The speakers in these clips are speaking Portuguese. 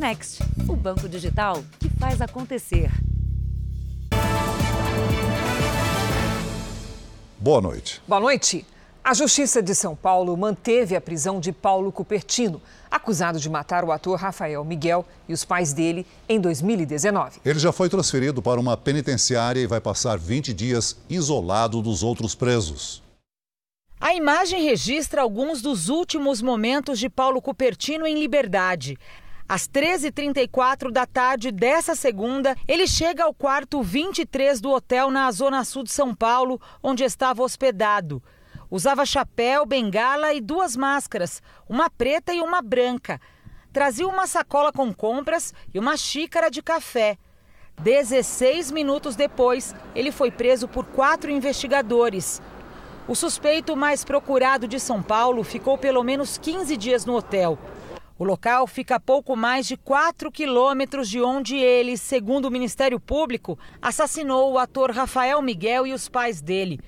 Next, o banco digital que faz acontecer. Boa noite. Boa noite. A Justiça de São Paulo manteve a prisão de Paulo Cupertino, acusado de matar o ator Rafael Miguel e os pais dele em 2019. Ele já foi transferido para uma penitenciária e vai passar 20 dias isolado dos outros presos. A imagem registra alguns dos últimos momentos de Paulo Cupertino em liberdade. Às 13h34 da tarde dessa segunda, ele chega ao quarto 23 do hotel na Zona Sul de São Paulo, onde estava hospedado. Usava chapéu, bengala e duas máscaras, uma preta e uma branca. Trazia uma sacola com compras e uma xícara de café. 16 minutos depois, ele foi preso por quatro investigadores. O suspeito mais procurado de São Paulo ficou pelo menos 15 dias no hotel. O local fica a pouco mais de 4 quilômetros de onde ele, segundo o Ministério Público, assassinou o ator Rafael Miguel e os pais dele.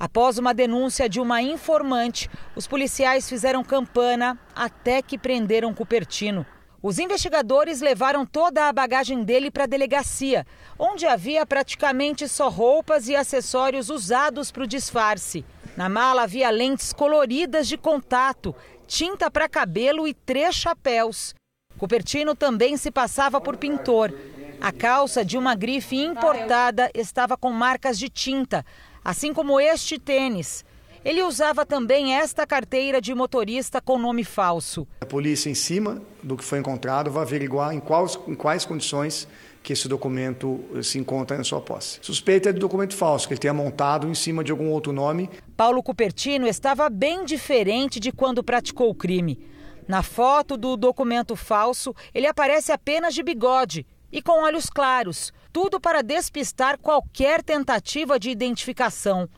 Após uma denúncia de uma informante, os policiais fizeram campana até que prenderam Cupertino. Os investigadores levaram toda a bagagem dele para a delegacia, onde havia praticamente só roupas e acessórios usados para o disfarce. Na mala havia lentes coloridas de contato, tinta para cabelo e três chapéus. Cupertino também se passava por pintor. A calça de uma grife importada estava com marcas de tinta, assim como este tênis. Ele usava também esta carteira de motorista com nome falso. A polícia, em cima do que foi encontrado, vai averiguar em quais, em quais condições que esse documento se encontra na sua posse. Suspeita é de documento falso, que ele tenha montado em cima de algum outro nome. Paulo Cupertino estava bem diferente de quando praticou o crime. Na foto do documento falso, ele aparece apenas de bigode e com olhos claros, tudo para despistar qualquer tentativa de identificação.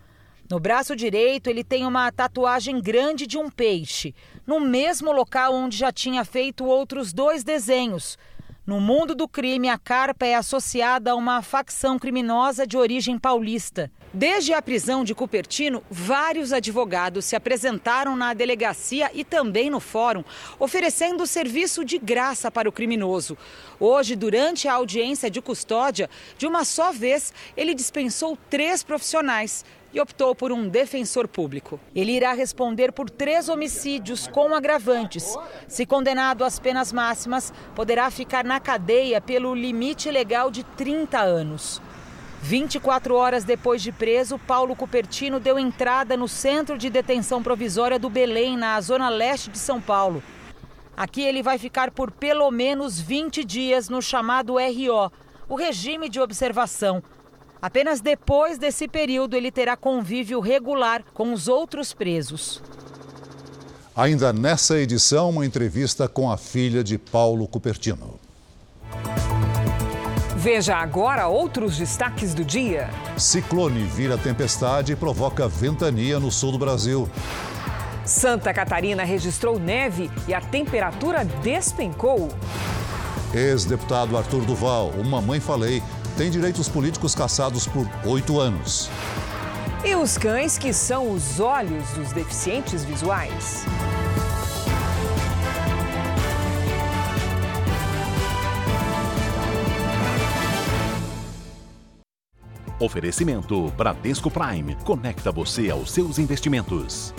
No braço direito, ele tem uma tatuagem grande de um peixe, no mesmo local onde já tinha feito outros dois desenhos. No mundo do crime, a carpa é associada a uma facção criminosa de origem paulista. Desde a prisão de Cupertino, vários advogados se apresentaram na delegacia e também no fórum, oferecendo serviço de graça para o criminoso. Hoje, durante a audiência de custódia, de uma só vez, ele dispensou três profissionais e optou por um defensor público. Ele irá responder por três homicídios com agravantes. Se condenado às penas máximas, poderá ficar na cadeia pelo limite legal de 30 anos. 24 horas depois de preso, Paulo Cupertino deu entrada no Centro de Detenção Provisória do Belém, na zona leste de São Paulo. Aqui ele vai ficar por pelo menos 20 dias no chamado RO, o regime de observação, Apenas depois desse período ele terá convívio regular com os outros presos. Ainda nessa edição, uma entrevista com a filha de Paulo Cupertino. Veja agora outros destaques do dia. Ciclone vira tempestade e provoca ventania no sul do Brasil. Santa Catarina registrou neve e a temperatura despencou. Ex-deputado Arthur Duval, uma mãe falei, tem direitos políticos cassados por oito anos. E os cães que são os olhos dos deficientes visuais? Oferecimento Bradesco Prime. Conecta você aos seus investimentos.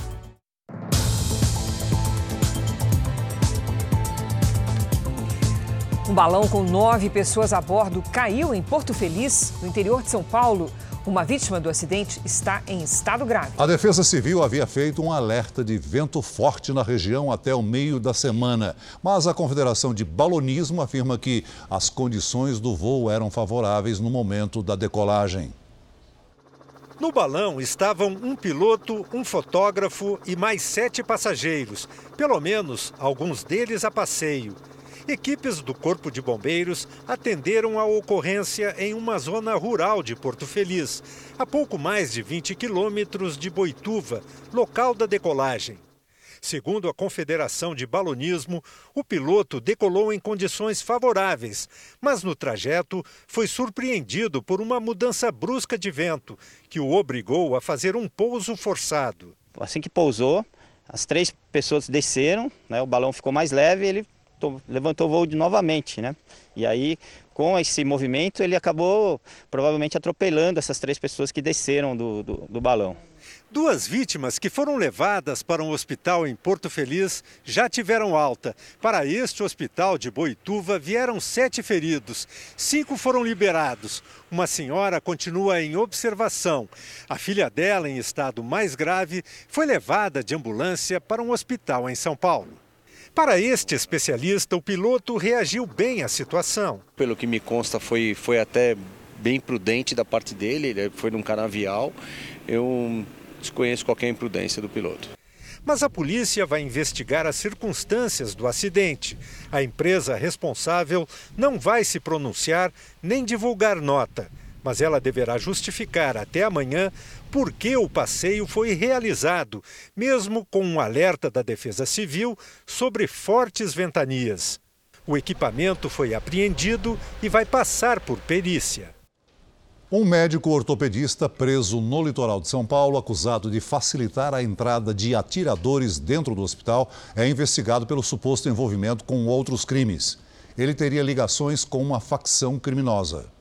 Balão com nove pessoas a bordo caiu em Porto Feliz, no interior de São Paulo. Uma vítima do acidente está em estado grave. A Defesa Civil havia feito um alerta de vento forte na região até o meio da semana. Mas a Confederação de Balonismo afirma que as condições do voo eram favoráveis no momento da decolagem. No balão estavam um piloto, um fotógrafo e mais sete passageiros, pelo menos alguns deles a passeio. Equipes do Corpo de Bombeiros atenderam a ocorrência em uma zona rural de Porto Feliz, a pouco mais de 20 quilômetros de Boituva, local da decolagem. Segundo a Confederação de Balonismo, o piloto decolou em condições favoráveis, mas no trajeto foi surpreendido por uma mudança brusca de vento, que o obrigou a fazer um pouso forçado. Assim que pousou, as três pessoas desceram, né, o balão ficou mais leve e ele levantou, levantou o voo de novamente, né? E aí, com esse movimento, ele acabou provavelmente atropelando essas três pessoas que desceram do, do, do balão. Duas vítimas que foram levadas para um hospital em Porto Feliz já tiveram alta. Para este hospital de Boituva vieram sete feridos. Cinco foram liberados. Uma senhora continua em observação. A filha dela, em estado mais grave, foi levada de ambulância para um hospital em São Paulo. Para este especialista, o piloto reagiu bem à situação. Pelo que me consta, foi, foi até bem prudente da parte dele, ele foi num canavial. Eu desconheço qualquer imprudência do piloto. Mas a polícia vai investigar as circunstâncias do acidente. A empresa responsável não vai se pronunciar nem divulgar nota, mas ela deverá justificar até amanhã por que o passeio foi realizado, mesmo com um alerta da Defesa Civil sobre fortes ventanias. O equipamento foi apreendido e vai passar por perícia. Um médico ortopedista preso no litoral de São Paulo, acusado de facilitar a entrada de atiradores dentro do hospital, é investigado pelo suposto envolvimento com outros crimes. Ele teria ligações com uma facção criminosa.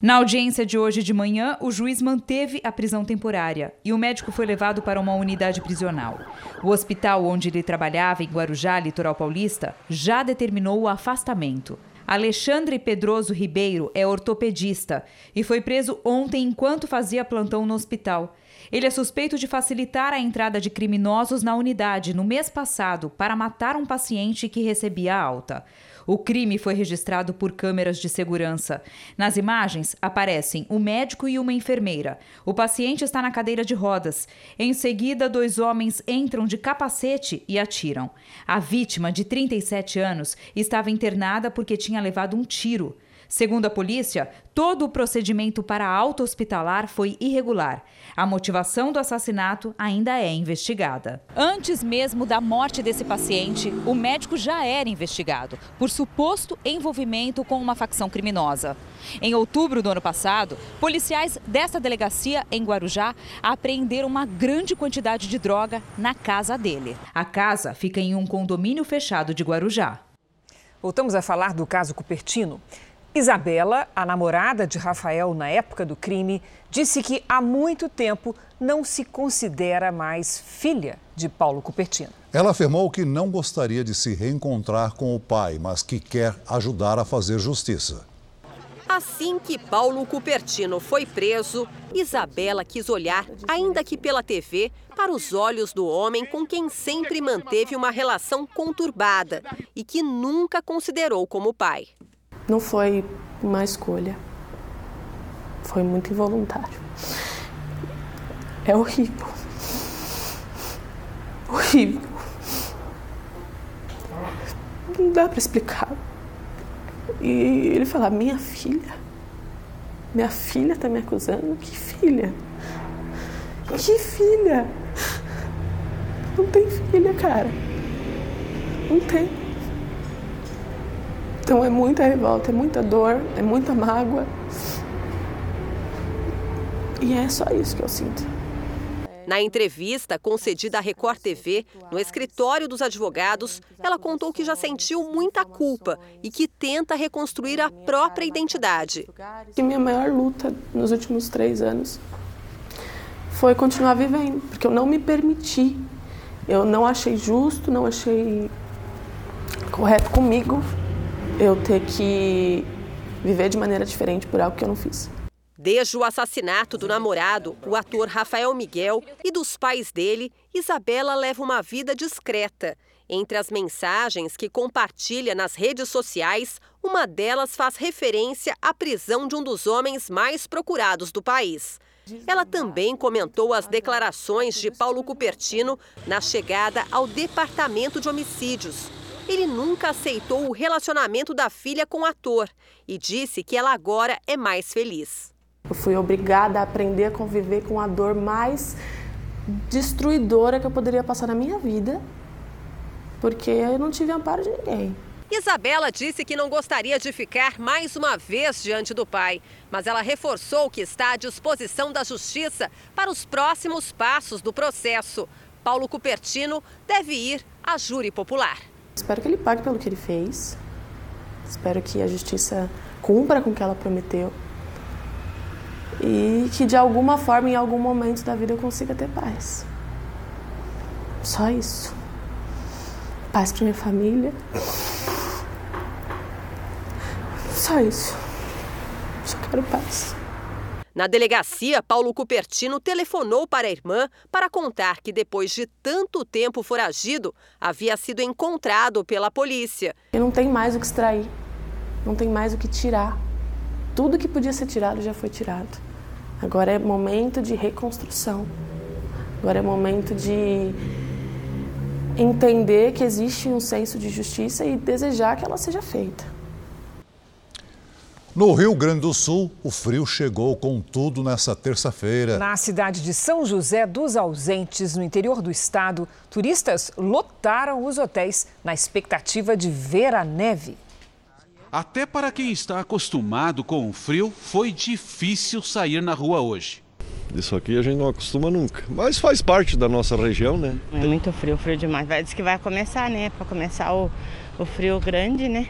Na audiência de hoje de manhã, o juiz manteve a prisão temporária e o médico foi levado para uma unidade prisional. O hospital onde ele trabalhava, em Guarujá, litoral paulista, já determinou o afastamento. Alexandre Pedroso Ribeiro é ortopedista e foi preso ontem enquanto fazia plantão no hospital. Ele é suspeito de facilitar a entrada de criminosos na unidade no mês passado para matar um paciente que recebia alta. O crime foi registrado por câmeras de segurança. Nas imagens aparecem o médico e uma enfermeira. O paciente está na cadeira de rodas. Em seguida, dois homens entram de capacete e atiram. A vítima, de 37 anos, estava internada porque tinha levado um tiro. Segundo a polícia, todo o procedimento para a alta hospitalar foi irregular. A motivação do assassinato ainda é investigada. Antes mesmo da morte desse paciente, o médico já era investigado por suposto envolvimento com uma facção criminosa. Em outubro do ano passado, policiais dessa delegacia em Guarujá apreenderam uma grande quantidade de droga na casa dele. A casa fica em um condomínio fechado de Guarujá. Voltamos a falar do caso Cupertino. Isabela, a namorada de Rafael na época do crime, disse que há muito tempo não se considera mais filha de Paulo Cupertino. Ela afirmou que não gostaria de se reencontrar com o pai, mas que quer ajudar a fazer justiça. Assim que Paulo Cupertino foi preso, Isabela quis olhar, ainda que pela TV, para os olhos do homem com quem sempre manteve uma relação conturbada e que nunca considerou como pai. Não foi uma escolha. Foi muito involuntário. É horrível. Horrível. Não dá para explicar. E ele fala: Minha filha. Minha filha tá me acusando? Que filha? Que filha? Não tem filha, cara. Não tem. Então é muita revolta, é muita dor, é muita mágoa. E é só isso que eu sinto. Na entrevista concedida à Record TV, no escritório dos advogados, ela contou que já sentiu muita culpa e que tenta reconstruir a própria identidade. E minha maior luta nos últimos três anos foi continuar vivendo, porque eu não me permiti. Eu não achei justo, não achei correto comigo eu ter que viver de maneira diferente por algo que eu não fiz. Desde o assassinato do namorado, o ator Rafael Miguel, e dos pais dele, Isabela leva uma vida discreta. Entre as mensagens que compartilha nas redes sociais, uma delas faz referência à prisão de um dos homens mais procurados do país. Ela também comentou as declarações de Paulo Cupertino na chegada ao Departamento de Homicídios, ele nunca aceitou o relacionamento da filha com o ator e disse que ela agora é mais feliz. Eu fui obrigada a aprender a conviver com a dor mais destruidora que eu poderia passar na minha vida, porque eu não tive amparo de ninguém. Isabela disse que não gostaria de ficar mais uma vez diante do pai, mas ela reforçou que está à disposição da justiça para os próximos passos do processo. Paulo Cupertino deve ir à júri popular. Espero que ele pague pelo que ele fez. Espero que a justiça cumpra com o que ela prometeu. E que de alguma forma, em algum momento da vida, eu consiga ter paz. Só isso. Paz para minha família. Só isso. Só quero paz. Na delegacia, Paulo Cupertino telefonou para a irmã para contar que, depois de tanto tempo foragido, havia sido encontrado pela polícia. Eu não tenho mais o que extrair, não tem mais o que tirar. Tudo que podia ser tirado já foi tirado. Agora é momento de reconstrução. Agora é momento de entender que existe um senso de justiça e desejar que ela seja feita. No Rio Grande do Sul, o frio chegou com tudo nessa terça-feira. Na cidade de São José dos Ausentes, no interior do estado, turistas lotaram os hotéis na expectativa de ver a neve. Até para quem está acostumado com o frio, foi difícil sair na rua hoje. Isso aqui a gente não acostuma nunca, mas faz parte da nossa região, né? É muito frio, frio demais. Vai, diz que vai começar, né? Para começar o, o frio grande, né?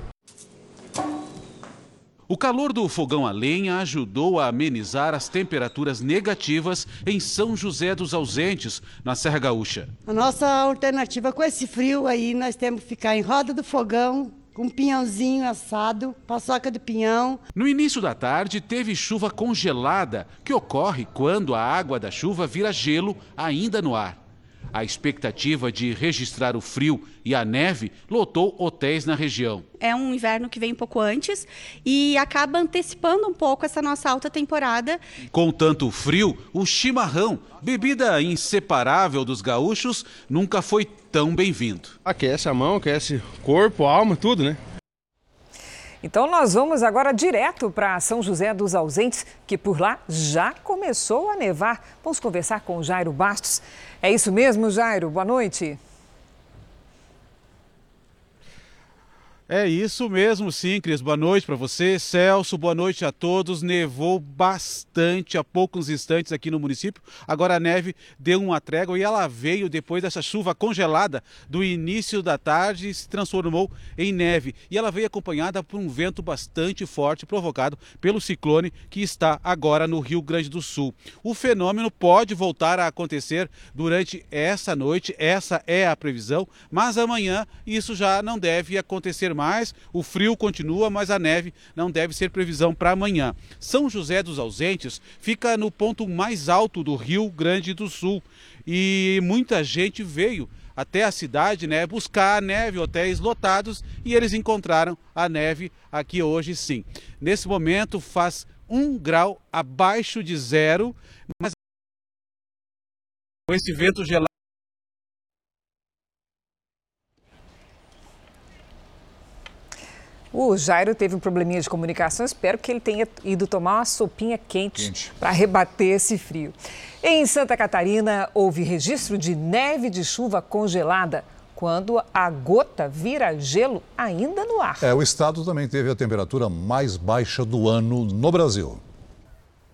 O calor do fogão a lenha ajudou a amenizar as temperaturas negativas em São José dos Ausentes, na Serra Gaúcha. A nossa alternativa com esse frio aí, nós temos que ficar em roda do fogão, com um pinhãozinho assado, paçoca de pinhão. No início da tarde, teve chuva congelada, que ocorre quando a água da chuva vira gelo ainda no ar. A expectativa de registrar o frio e a neve lotou hotéis na região. É um inverno que vem um pouco antes e acaba antecipando um pouco essa nossa alta temporada. Com tanto frio, o chimarrão, bebida inseparável dos gaúchos, nunca foi tão bem-vindo. Aquece a mão, aquece corpo, alma, tudo, né? Então nós vamos agora direto para São José dos Ausentes, que por lá já começou a nevar. Vamos conversar com o Jairo Bastos. É isso mesmo, Jairo? Boa noite. É isso mesmo, sim, Cris. Boa noite para você, Celso. Boa noite a todos. Nevou bastante há poucos instantes aqui no município. Agora a neve deu uma trégua e ela veio depois dessa chuva congelada do início da tarde e se transformou em neve. E ela veio acompanhada por um vento bastante forte provocado pelo ciclone que está agora no Rio Grande do Sul. O fenômeno pode voltar a acontecer durante essa noite, essa é a previsão, mas amanhã isso já não deve acontecer mais, o frio continua, mas a neve não deve ser previsão para amanhã. São José dos Ausentes fica no ponto mais alto do Rio Grande do Sul e muita gente veio até a cidade, né, buscar a neve, hotéis lotados e eles encontraram a neve aqui hoje sim. Nesse momento faz um grau abaixo de zero, mas com esse vento gelado O Jairo teve um probleminha de comunicação. Espero que ele tenha ido tomar uma sopinha quente, quente. para rebater esse frio. Em Santa Catarina, houve registro de neve de chuva congelada quando a gota vira gelo ainda no ar. É, o estado também teve a temperatura mais baixa do ano no Brasil.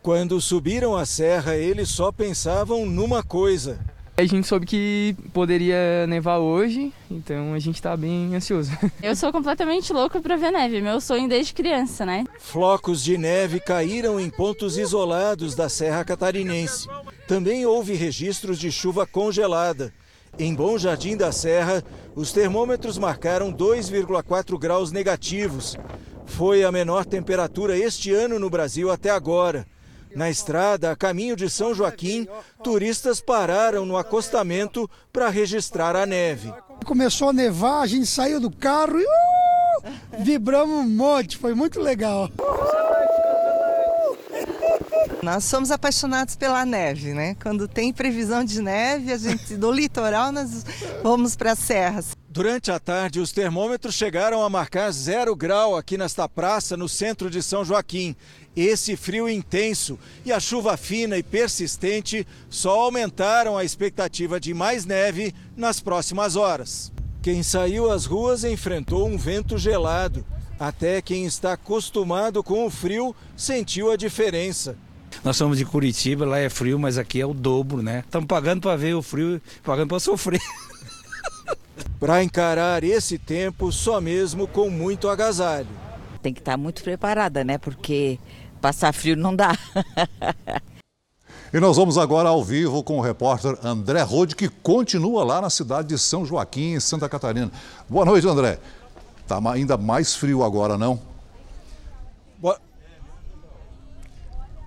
Quando subiram a serra, eles só pensavam numa coisa: a gente soube que poderia nevar hoje, então a gente está bem ansioso. Eu sou completamente louco para ver neve, meu sonho desde criança, né? Flocos de neve caíram em pontos isolados da Serra Catarinense. Também houve registros de chuva congelada. Em Bom Jardim da Serra, os termômetros marcaram 2,4 graus negativos. Foi a menor temperatura este ano no Brasil até agora. Na estrada, a caminho de São Joaquim, turistas pararam no acostamento para registrar a neve. Começou a nevar, a gente saiu do carro e uh, vibramos um monte, foi muito legal. Nós somos apaixonados pela neve, né? Quando tem previsão de neve, a gente do litoral nós vamos para as serras. Durante a tarde, os termômetros chegaram a marcar zero grau aqui nesta praça, no centro de São Joaquim. Esse frio intenso e a chuva fina e persistente só aumentaram a expectativa de mais neve nas próximas horas. Quem saiu às ruas enfrentou um vento gelado. Até quem está acostumado com o frio sentiu a diferença. Nós somos de Curitiba, lá é frio, mas aqui é o dobro, né? Estamos pagando para ver o frio, pagando para sofrer. Para encarar esse tempo, só mesmo com muito agasalho. Tem que estar muito preparada, né? Porque passar frio não dá. E nós vamos agora ao vivo com o repórter André Rode, que continua lá na cidade de São Joaquim, em Santa Catarina. Boa noite, André. Está ainda mais frio agora, não? Boa,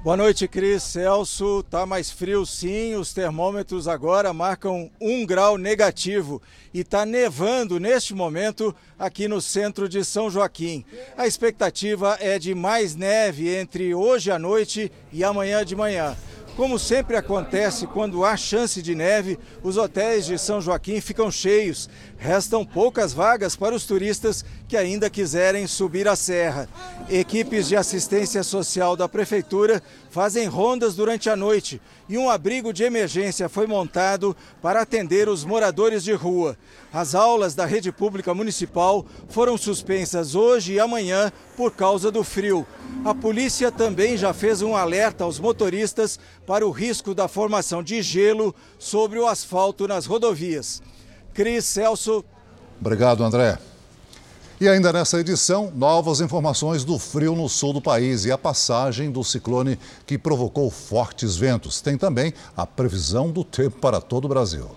Boa noite, Cris. Celso, tá mais frio sim. Os termômetros agora marcam um grau negativo e tá nevando neste momento aqui no centro de São Joaquim. A expectativa é de mais neve entre hoje à noite e amanhã de manhã. Como sempre acontece quando há chance de neve, os hotéis de São Joaquim ficam cheios. Restam poucas vagas para os turistas que ainda quiserem subir a serra. Equipes de assistência social da prefeitura fazem rondas durante a noite e um abrigo de emergência foi montado para atender os moradores de rua. As aulas da rede pública municipal foram suspensas hoje e amanhã por causa do frio. A polícia também já fez um alerta aos motoristas para o risco da formação de gelo sobre o asfalto nas rodovias. Cris Celso. Obrigado, André. E ainda nessa edição, novas informações do frio no sul do país e a passagem do ciclone que provocou fortes ventos. Tem também a previsão do tempo para todo o Brasil.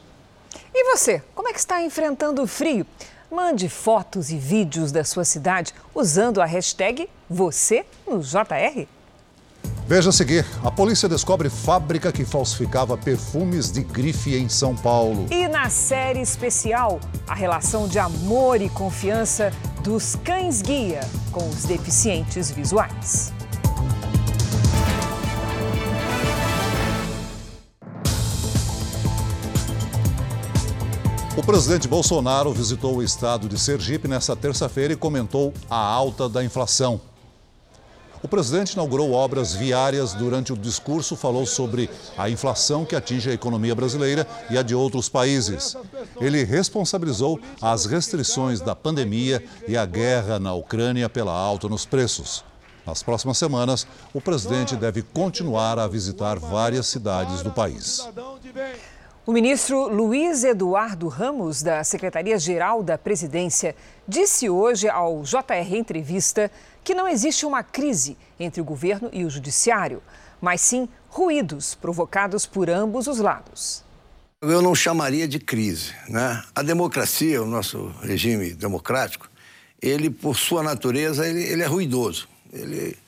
E você, como é que está enfrentando o frio? Mande fotos e vídeos da sua cidade usando a hashtag você no JR. Veja a seguir: a polícia descobre fábrica que falsificava perfumes de grife em São Paulo. E na série especial, a relação de amor e confiança dos cães-guia com os deficientes visuais. O presidente Bolsonaro visitou o estado de Sergipe nesta terça-feira e comentou a alta da inflação. O presidente inaugurou obras viárias. Durante o discurso, falou sobre a inflação que atinge a economia brasileira e a de outros países. Ele responsabilizou as restrições da pandemia e a guerra na Ucrânia pela alta nos preços. Nas próximas semanas, o presidente deve continuar a visitar várias cidades do país. O ministro Luiz Eduardo Ramos, da Secretaria-Geral da Presidência, disse hoje ao JR Entrevista que não existe uma crise entre o governo e o judiciário, mas sim ruídos provocados por ambos os lados. Eu não chamaria de crise, né? A democracia, o nosso regime democrático, ele por sua natureza ele, ele é ruidoso. Ele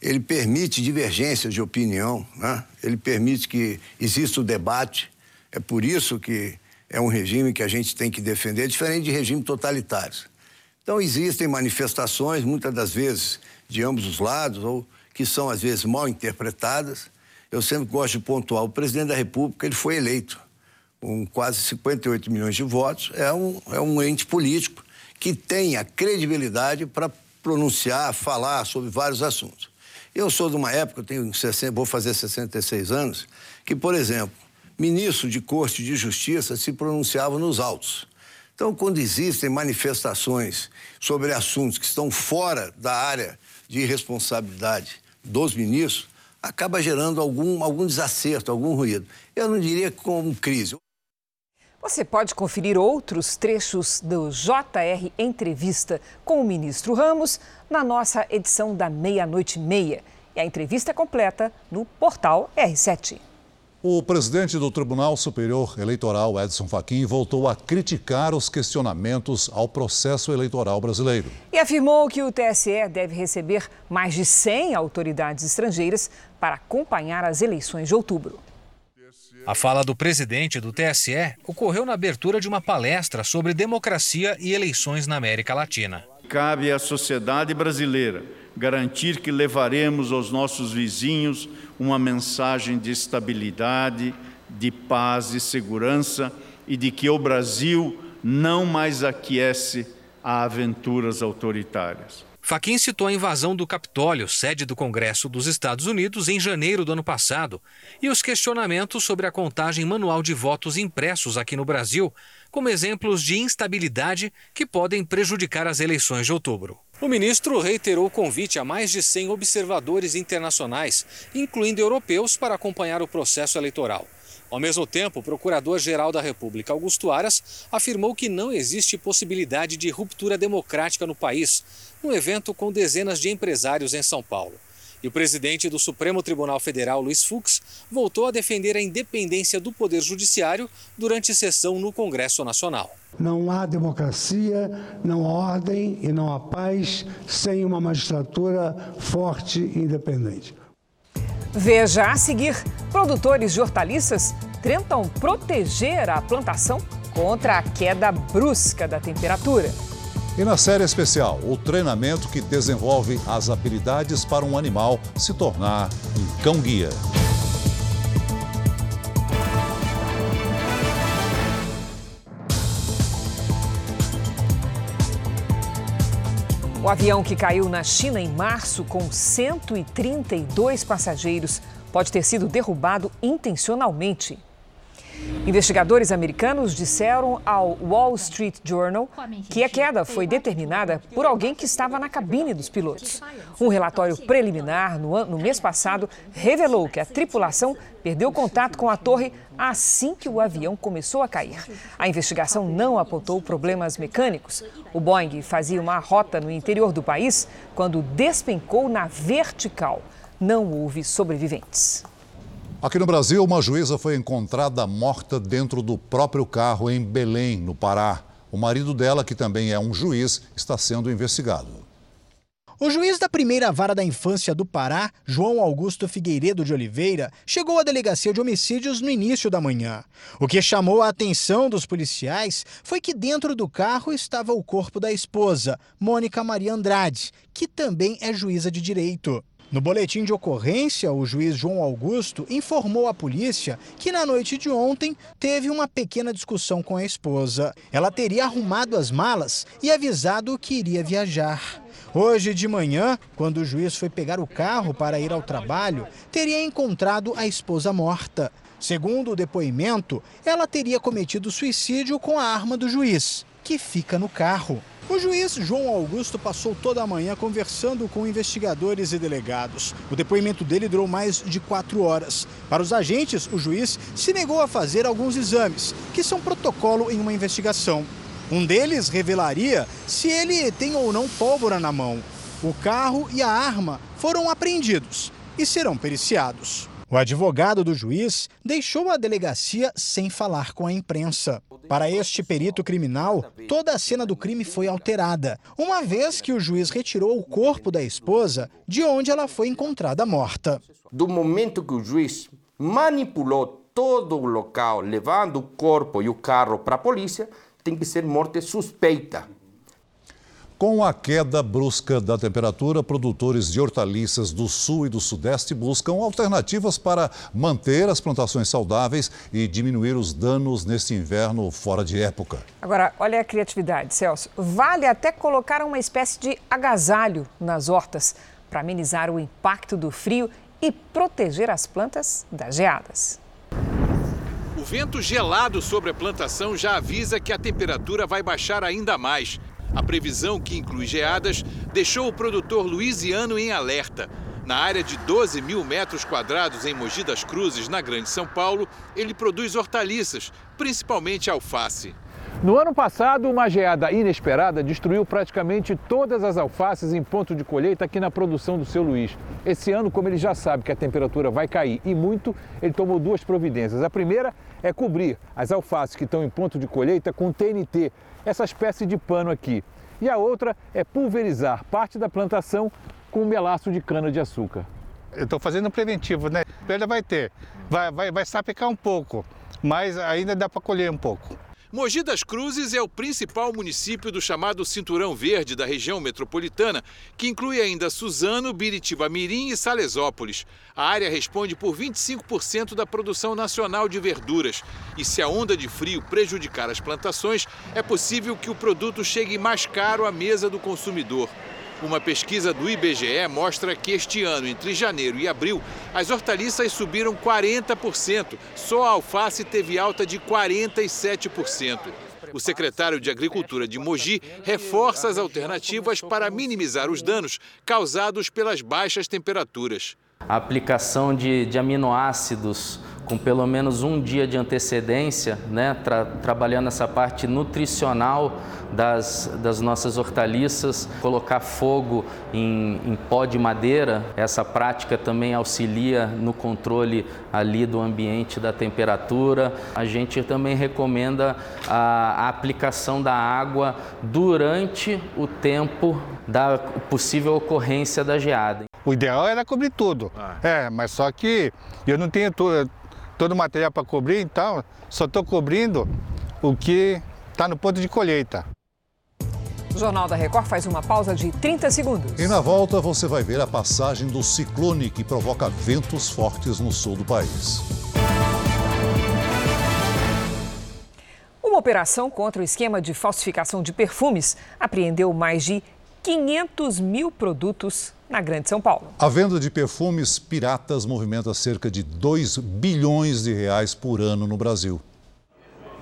ele permite divergências de opinião, né? Ele permite que exista o debate. É por isso que é um regime que a gente tem que defender, diferente de regimes totalitários. Então, existem manifestações, muitas das vezes de ambos os lados, ou que são, às vezes, mal interpretadas. Eu sempre gosto de pontuar: o presidente da República ele foi eleito com quase 58 milhões de votos, é um, é um ente político que tem a credibilidade para pronunciar, falar sobre vários assuntos. Eu sou de uma época, tenho 60, vou fazer 66 anos, que, por exemplo, ministro de Corte de Justiça se pronunciava nos autos. Então, quando existem manifestações sobre assuntos que estão fora da área de responsabilidade dos ministros, acaba gerando algum, algum desacerto, algum ruído. Eu não diria como crise. Você pode conferir outros trechos do JR Entrevista com o ministro Ramos na nossa edição da meia-noite meia. E a entrevista é completa no portal R7. O presidente do Tribunal Superior Eleitoral, Edson Fachin, voltou a criticar os questionamentos ao processo eleitoral brasileiro. E afirmou que o TSE deve receber mais de 100 autoridades estrangeiras para acompanhar as eleições de outubro. A fala do presidente do TSE ocorreu na abertura de uma palestra sobre democracia e eleições na América Latina. Cabe à sociedade brasileira garantir que levaremos aos nossos vizinhos uma mensagem de estabilidade, de paz e segurança e de que o Brasil não mais aquece a aventuras autoritárias. Faquin citou a invasão do Capitólio, sede do Congresso dos Estados Unidos, em janeiro do ano passado, e os questionamentos sobre a contagem manual de votos impressos aqui no Brasil, como exemplos de instabilidade que podem prejudicar as eleições de outubro. O ministro reiterou o convite a mais de 100 observadores internacionais, incluindo europeus, para acompanhar o processo eleitoral. Ao mesmo tempo, o Procurador-Geral da República, Augusto Aras, afirmou que não existe possibilidade de ruptura democrática no país, num evento com dezenas de empresários em São Paulo. E o presidente do Supremo Tribunal Federal, Luiz Fux, voltou a defender a independência do Poder Judiciário durante sessão no Congresso Nacional. Não há democracia, não há ordem e não há paz sem uma magistratura forte e independente. Veja a seguir: produtores de hortaliças tentam proteger a plantação contra a queda brusca da temperatura. E na série especial, o treinamento que desenvolve as habilidades para um animal se tornar um cão-guia. O avião que caiu na China em março com 132 passageiros pode ter sido derrubado intencionalmente. Investigadores americanos disseram ao Wall Street Journal que a queda foi determinada por alguém que estava na cabine dos pilotos. Um relatório preliminar no, no mês passado revelou que a tripulação perdeu contato com a torre assim que o avião começou a cair. A investigação não apontou problemas mecânicos. O Boeing fazia uma rota no interior do país quando despencou na vertical. Não houve sobreviventes. Aqui no Brasil, uma juíza foi encontrada morta dentro do próprio carro em Belém, no Pará. O marido dela, que também é um juiz, está sendo investigado. O juiz da primeira vara da infância do Pará, João Augusto Figueiredo de Oliveira, chegou à delegacia de homicídios no início da manhã. O que chamou a atenção dos policiais foi que dentro do carro estava o corpo da esposa, Mônica Maria Andrade, que também é juíza de direito. No boletim de ocorrência, o juiz João Augusto informou à polícia que na noite de ontem teve uma pequena discussão com a esposa. Ela teria arrumado as malas e avisado que iria viajar. Hoje de manhã, quando o juiz foi pegar o carro para ir ao trabalho, teria encontrado a esposa morta. Segundo o depoimento, ela teria cometido suicídio com a arma do juiz, que fica no carro. O juiz João Augusto passou toda a manhã conversando com investigadores e delegados. O depoimento dele durou mais de quatro horas. Para os agentes, o juiz se negou a fazer alguns exames, que são protocolo em uma investigação. Um deles revelaria se ele tem ou não pólvora na mão. O carro e a arma foram apreendidos e serão periciados. O advogado do juiz deixou a delegacia sem falar com a imprensa. Para este perito criminal, toda a cena do crime foi alterada, uma vez que o juiz retirou o corpo da esposa de onde ela foi encontrada morta. Do momento que o juiz manipulou todo o local, levando o corpo e o carro para a polícia, tem que ser morte suspeita. Com a queda brusca da temperatura, produtores de hortaliças do sul e do sudeste buscam alternativas para manter as plantações saudáveis e diminuir os danos neste inverno fora de época. Agora, olha a criatividade, Celso. Vale até colocar uma espécie de agasalho nas hortas para amenizar o impacto do frio e proteger as plantas das geadas. O vento gelado sobre a plantação já avisa que a temperatura vai baixar ainda mais. A previsão, que inclui geadas, deixou o produtor Luiziano em alerta. Na área de 12 mil metros quadrados em Mogi das Cruzes, na Grande São Paulo, ele produz hortaliças, principalmente alface. No ano passado, uma geada inesperada destruiu praticamente todas as alfaces em ponto de colheita aqui na produção do seu Luiz. Esse ano, como ele já sabe que a temperatura vai cair e muito, ele tomou duas providências. A primeira é cobrir as alfaces que estão em ponto de colheita com TNT, essa espécie de pano aqui. E a outra é pulverizar parte da plantação com melaço de cana-de-açúcar. Eu estou fazendo preventivo, né? Perda vai ter, vai, vai, vai sapecar um pouco, mas ainda dá para colher um pouco. Mogi das Cruzes é o principal município do chamado Cinturão Verde da região metropolitana, que inclui ainda Suzano, Biritiba Mirim e Salesópolis. A área responde por 25% da produção nacional de verduras. E se a onda de frio prejudicar as plantações, é possível que o produto chegue mais caro à mesa do consumidor. Uma pesquisa do IBGE mostra que este ano, entre janeiro e abril, as hortaliças subiram 40%. Só a alface teve alta de 47%. O secretário de Agricultura de Mogi reforça as alternativas para minimizar os danos causados pelas baixas temperaturas. A aplicação de, de aminoácidos com pelo menos um dia de antecedência, né, tra trabalhando essa parte nutricional das, das nossas hortaliças, colocar fogo em, em pó de madeira. Essa prática também auxilia no controle ali do ambiente da temperatura. A gente também recomenda a, a aplicação da água durante o tempo da possível ocorrência da geada. O ideal era cobrir tudo. Ah. É, mas só que eu não tenho todo, o material para cobrir, então só estou cobrindo o que está no ponto de colheita. O Jornal da Record faz uma pausa de 30 segundos. E na volta você vai ver a passagem do ciclone que provoca ventos fortes no sul do país. Uma operação contra o esquema de falsificação de perfumes apreendeu mais de 500 mil produtos na Grande São Paulo. A venda de perfumes piratas movimenta cerca de 2 bilhões de reais por ano no Brasil.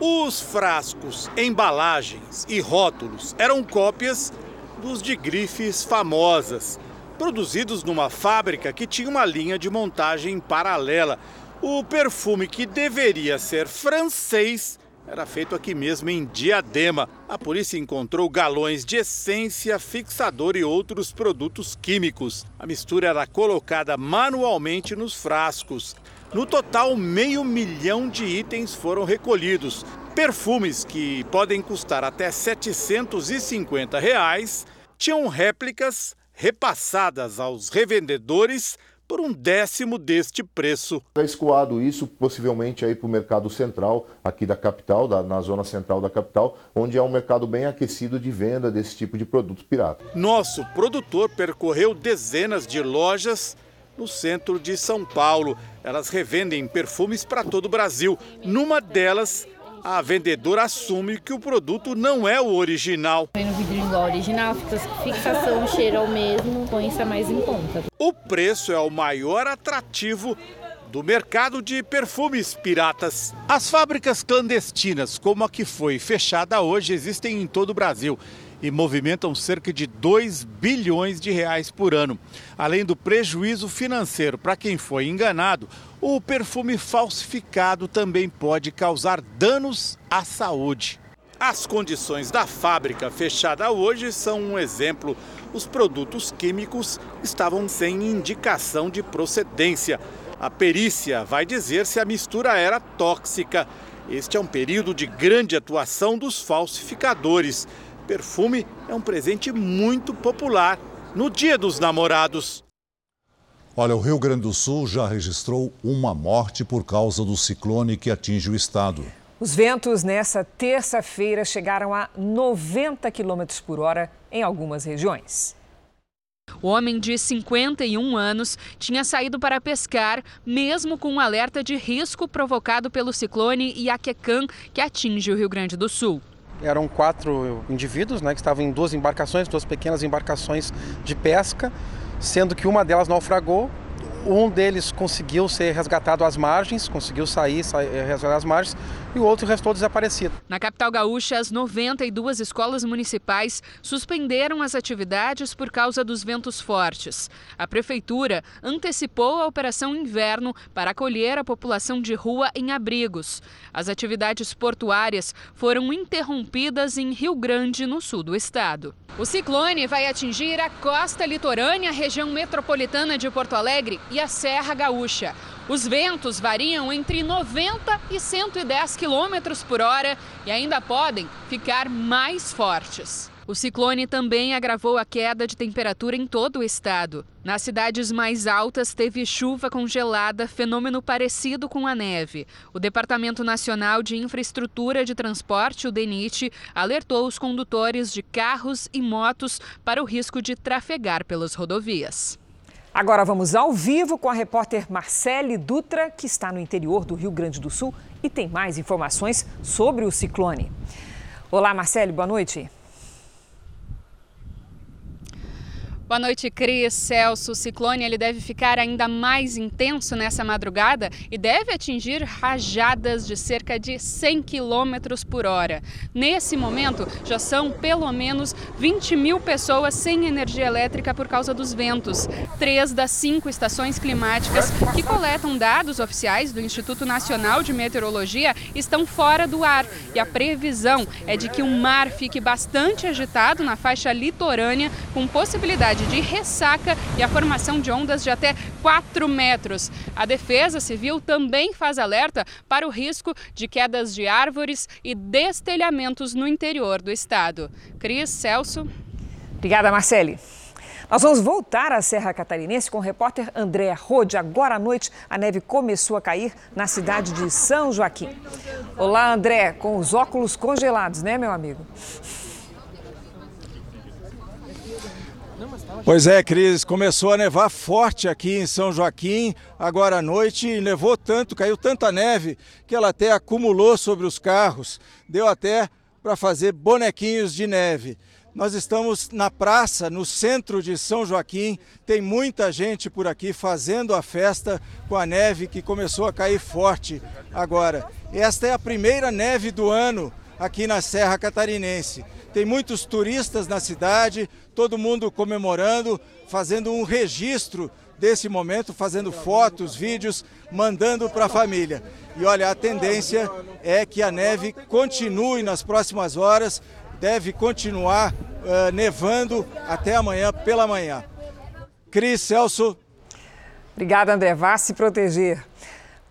Os frascos, embalagens e rótulos eram cópias dos de grifes famosas, produzidos numa fábrica que tinha uma linha de montagem paralela. O perfume que deveria ser francês era feito aqui mesmo em Diadema. A polícia encontrou galões de essência, fixador e outros produtos químicos. A mistura era colocada manualmente nos frascos. No total, meio milhão de itens foram recolhidos. Perfumes que podem custar até 750 reais, tinham réplicas repassadas aos revendedores por um décimo deste preço. É escoado isso possivelmente aí para o mercado central aqui da capital, da, na zona central da capital, onde é um mercado bem aquecido de venda desse tipo de produtos piratas. Nosso produtor percorreu dezenas de lojas no centro de São Paulo. Elas revendem perfumes para todo o Brasil. Numa delas, a vendedora assume que o produto não é o original. Põe no vidrinho igual original, fixação, cheiro é o mesmo, põe isso mais em conta. O preço é o maior atrativo do mercado de perfumes piratas. As fábricas clandestinas, como a que foi fechada hoje, existem em todo o Brasil e movimentam cerca de 2 bilhões de reais por ano. Além do prejuízo financeiro para quem foi enganado, o perfume falsificado também pode causar danos à saúde. As condições da fábrica fechada hoje são um exemplo. Os produtos químicos estavam sem indicação de procedência. A perícia vai dizer se a mistura era tóxica. Este é um período de grande atuação dos falsificadores. Perfume é um presente muito popular no Dia dos Namorados. Olha, o Rio Grande do Sul já registrou uma morte por causa do ciclone que atinge o estado. Os ventos nessa terça-feira chegaram a 90 km por hora em algumas regiões. O homem de 51 anos tinha saído para pescar, mesmo com um alerta de risco provocado pelo ciclone Iaquecã, que atinge o Rio Grande do Sul. Eram quatro indivíduos né, que estavam em duas embarcações, duas pequenas embarcações de pesca, sendo que uma delas naufragou. Um deles conseguiu ser resgatado às margens, conseguiu sair, sair eh, resgatar às margens, e o outro restou desaparecido. Na capital gaúcha, as 92 escolas municipais suspenderam as atividades por causa dos ventos fortes. A prefeitura antecipou a operação inverno para acolher a população de rua em abrigos. As atividades portuárias foram interrompidas em Rio Grande, no sul do estado. O ciclone vai atingir a costa litorânea, região metropolitana de Porto Alegre e a Serra Gaúcha. Os ventos variam entre 90 e 110 km por hora e ainda podem ficar mais fortes. O ciclone também agravou a queda de temperatura em todo o estado. Nas cidades mais altas, teve chuva congelada, fenômeno parecido com a neve. O Departamento Nacional de Infraestrutura de Transporte, o DENIT, alertou os condutores de carros e motos para o risco de trafegar pelas rodovias. Agora vamos ao vivo com a repórter Marcele Dutra, que está no interior do Rio Grande do Sul e tem mais informações sobre o ciclone. Olá, Marcele, boa noite. Boa noite, Cris. Celso, o ciclone ele deve ficar ainda mais intenso nessa madrugada e deve atingir rajadas de cerca de 100 km por hora. Nesse momento, já são pelo menos 20 mil pessoas sem energia elétrica por causa dos ventos. Três das cinco estações climáticas que coletam dados oficiais do Instituto Nacional de Meteorologia estão fora do ar e a previsão é de que o mar fique bastante agitado na faixa litorânea, com possibilidade de ressaca e a formação de ondas de até 4 metros. A Defesa Civil também faz alerta para o risco de quedas de árvores e destelhamentos no interior do estado. Cris, Celso. Obrigada, Marcele. Nós vamos voltar à Serra Catarinense com o repórter André Rode. Agora à noite, a neve começou a cair na cidade de São Joaquim. Olá, André, com os óculos congelados, né, meu amigo? Pois é, Cris, começou a nevar forte aqui em São Joaquim, agora à noite, e nevou tanto, caiu tanta neve, que ela até acumulou sobre os carros, deu até para fazer bonequinhos de neve. Nós estamos na praça, no centro de São Joaquim, tem muita gente por aqui fazendo a festa com a neve que começou a cair forte agora. Esta é a primeira neve do ano aqui na Serra Catarinense. Tem muitos turistas na cidade, todo mundo comemorando, fazendo um registro desse momento, fazendo fotos, vídeos, mandando para a família. E olha, a tendência é que a neve continue nas próximas horas, deve continuar uh, nevando até amanhã pela manhã. Cris Celso. Obrigada, André. Vá se proteger.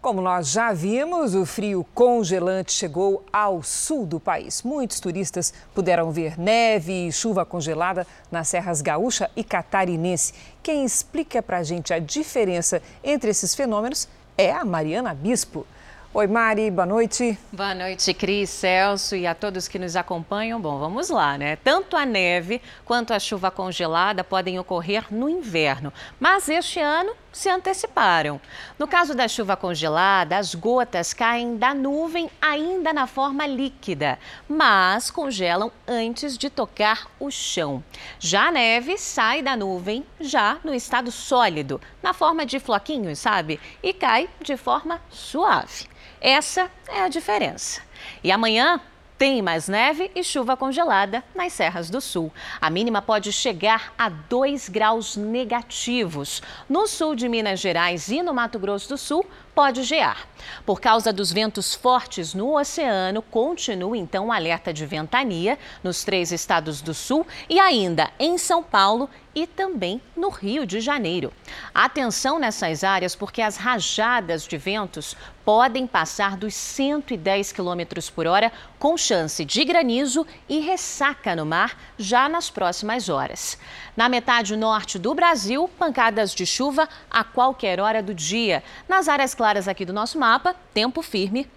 Como nós já vimos, o frio congelante chegou ao sul do país. Muitos turistas puderam ver neve e chuva congelada nas serras gaúcha e catarinense. Quem explica para a gente a diferença entre esses fenômenos é a Mariana Bispo. Oi, Mari, boa noite. Boa noite, Cris, Celso e a todos que nos acompanham. Bom, vamos lá, né? Tanto a neve quanto a chuva congelada podem ocorrer no inverno, mas este ano se anteciparam. No caso da chuva congelada, as gotas caem da nuvem ainda na forma líquida, mas congelam antes de tocar o chão. Já a neve sai da nuvem já no estado sólido, na forma de floquinhos, sabe? E cai de forma suave. Essa é a diferença. E amanhã tem mais neve e chuva congelada nas serras do sul. A mínima pode chegar a 2 graus negativos. No sul de Minas Gerais e no Mato Grosso do Sul, pode gear. Por causa dos ventos fortes no oceano, continua então o alerta de ventania nos três estados do sul e ainda em São Paulo e também no Rio de Janeiro. Atenção nessas áreas porque as rajadas de ventos podem passar dos 110 km por hora, com chance de granizo e ressaca no mar já nas próximas horas. Na metade norte do Brasil, pancadas de chuva a qualquer hora do dia. Nas áreas claras aqui do nosso mapa, tempo firme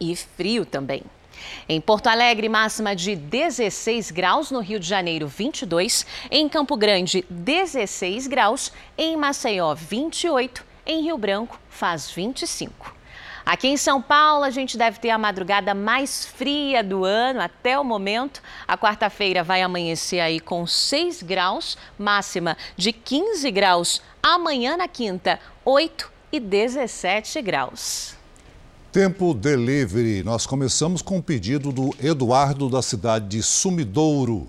e frio também. Em Porto Alegre, máxima de 16 graus, no Rio de Janeiro, 22, em Campo Grande, 16 graus, em Maceió, 28, em Rio Branco, faz 25. Aqui em São Paulo, a gente deve ter a madrugada mais fria do ano até o momento. A quarta-feira vai amanhecer aí com 6 graus, máxima de 15 graus. Amanhã, na quinta, 8 e 17 graus. Tempo Delivery. Nós começamos com o um pedido do Eduardo da cidade de Sumidouro.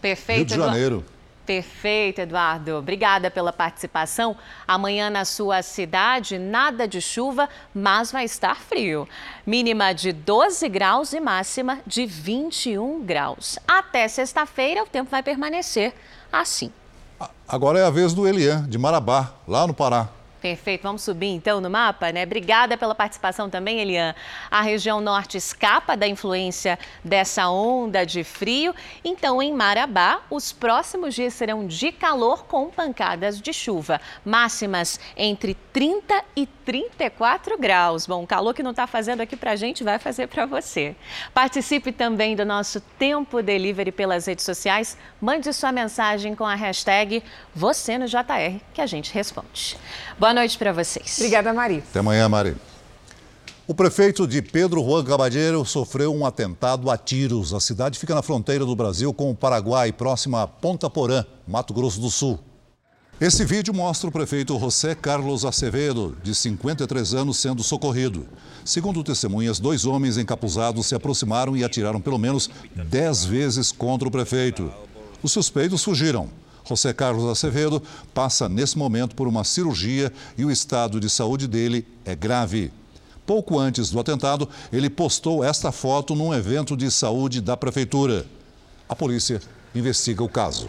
Perfeito, Rio de Janeiro. Perfeito, Eduardo. Obrigada pela participação. Amanhã na sua cidade, nada de chuva, mas vai estar frio. Mínima de 12 graus e máxima de 21 graus. Até sexta-feira, o tempo vai permanecer assim. Agora é a vez do Elian, de Marabá, lá no Pará. Perfeito, vamos subir então no mapa, né? Obrigada pela participação também, Elian. A região norte escapa da influência dessa onda de frio, então em Marabá, os próximos dias serão de calor com pancadas de chuva, máximas entre 30 e 34 graus. Bom, o calor que não está fazendo aqui para a gente vai fazer para você. Participe também do nosso Tempo Delivery pelas redes sociais. Mande sua mensagem com a hashtag você no JR que a gente responde. Boa noite para vocês. Obrigada, Mari. Até amanhã, Mari. O prefeito de Pedro Juan Cabadeiro sofreu um atentado a tiros. A cidade fica na fronteira do Brasil com o Paraguai, próxima a Ponta Porã, Mato Grosso do Sul. Esse vídeo mostra o prefeito José Carlos Acevedo, de 53 anos, sendo socorrido. Segundo testemunhas, dois homens encapuzados se aproximaram e atiraram pelo menos 10 vezes contra o prefeito. Os suspeitos fugiram. José Carlos Acevedo passa nesse momento por uma cirurgia e o estado de saúde dele é grave. Pouco antes do atentado, ele postou esta foto num evento de saúde da prefeitura. A polícia investiga o caso.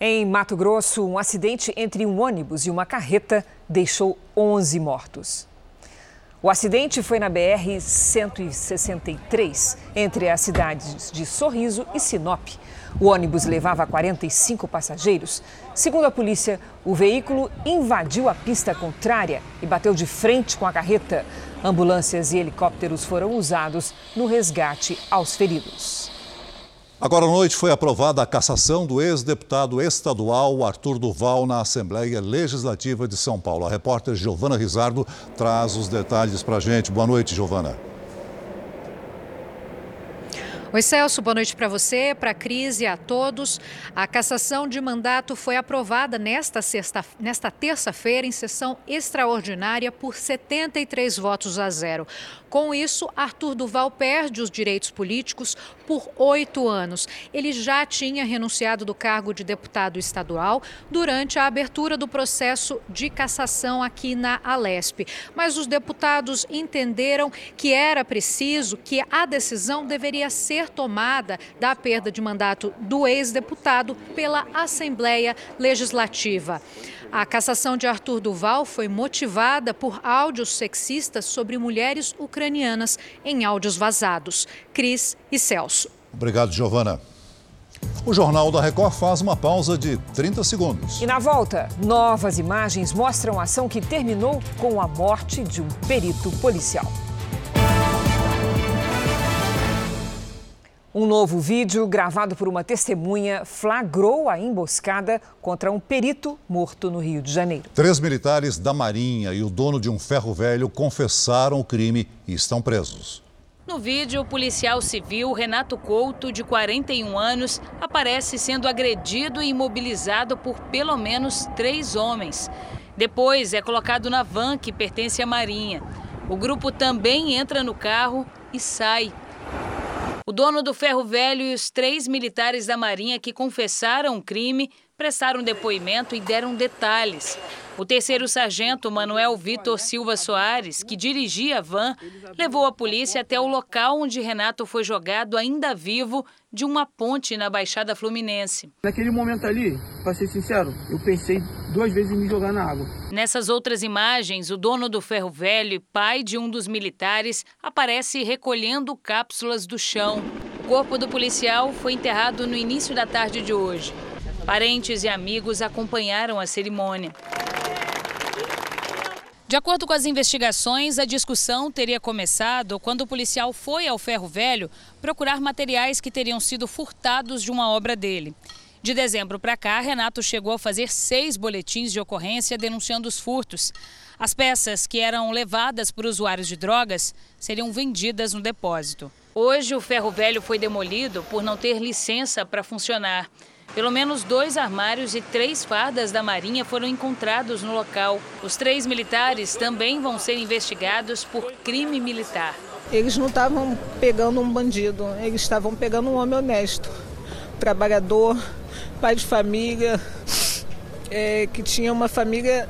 Em Mato Grosso, um acidente entre um ônibus e uma carreta deixou 11 mortos. O acidente foi na BR-163, entre as cidades de Sorriso e Sinop. O ônibus levava 45 passageiros. Segundo a polícia, o veículo invadiu a pista contrária e bateu de frente com a carreta. Ambulâncias e helicópteros foram usados no resgate aos feridos. Agora à noite foi aprovada a cassação do ex-deputado estadual Arthur Duval na Assembleia Legislativa de São Paulo. A repórter Giovana Rizardo traz os detalhes para a gente. Boa noite, Giovana. Oi, Celso, boa noite para você, para a Cris e a todos. A cassação de mandato foi aprovada nesta, sexta, nesta terça-feira em sessão extraordinária por 73 votos a zero. Com isso, Arthur Duval perde os direitos políticos por oito anos. Ele já tinha renunciado do cargo de deputado estadual durante a abertura do processo de cassação aqui na Alesp. Mas os deputados entenderam que era preciso, que a decisão deveria ser tomada da perda de mandato do ex-deputado pela Assembleia Legislativa. A cassação de Arthur Duval foi motivada por áudios sexistas sobre mulheres ucranianas em áudios vazados. Cris e Celso. Obrigado, Giovana. O Jornal da Record faz uma pausa de 30 segundos. E na volta, novas imagens mostram a ação que terminou com a morte de um perito policial. Um novo vídeo gravado por uma testemunha flagrou a emboscada contra um perito morto no Rio de Janeiro. Três militares da Marinha e o dono de um ferro velho confessaram o crime e estão presos. No vídeo, o policial civil Renato Couto, de 41 anos, aparece sendo agredido e imobilizado por pelo menos três homens. Depois é colocado na van que pertence à Marinha. O grupo também entra no carro e sai. O dono do ferro velho e os três militares da Marinha que confessaram o crime prestaram depoimento e deram detalhes. O terceiro sargento Manuel Vitor Silva Soares, que dirigia a van, levou a polícia até o local onde Renato foi jogado ainda vivo de uma ponte na Baixada Fluminense. Naquele momento ali, para ser sincero, eu pensei duas vezes em me jogar na água. Nessas outras imagens, o dono do ferro velho e pai de um dos militares aparece recolhendo cápsulas do chão. O corpo do policial foi enterrado no início da tarde de hoje. Parentes e amigos acompanharam a cerimônia. De acordo com as investigações, a discussão teria começado quando o policial foi ao ferro velho procurar materiais que teriam sido furtados de uma obra dele. De dezembro para cá, Renato chegou a fazer seis boletins de ocorrência denunciando os furtos. As peças que eram levadas por usuários de drogas seriam vendidas no depósito. Hoje, o ferro velho foi demolido por não ter licença para funcionar. Pelo menos dois armários e três fardas da Marinha foram encontrados no local. Os três militares também vão ser investigados por crime militar. Eles não estavam pegando um bandido, eles estavam pegando um homem honesto, trabalhador, pai de família, é, que tinha uma família.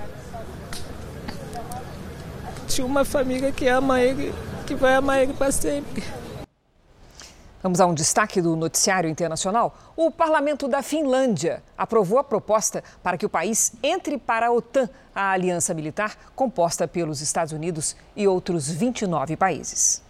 Tinha uma família que ama ele, que vai amar ele para sempre. Vamos a um destaque do noticiário internacional. O parlamento da Finlândia aprovou a proposta para que o país entre para a OTAN, a aliança militar composta pelos Estados Unidos e outros 29 países.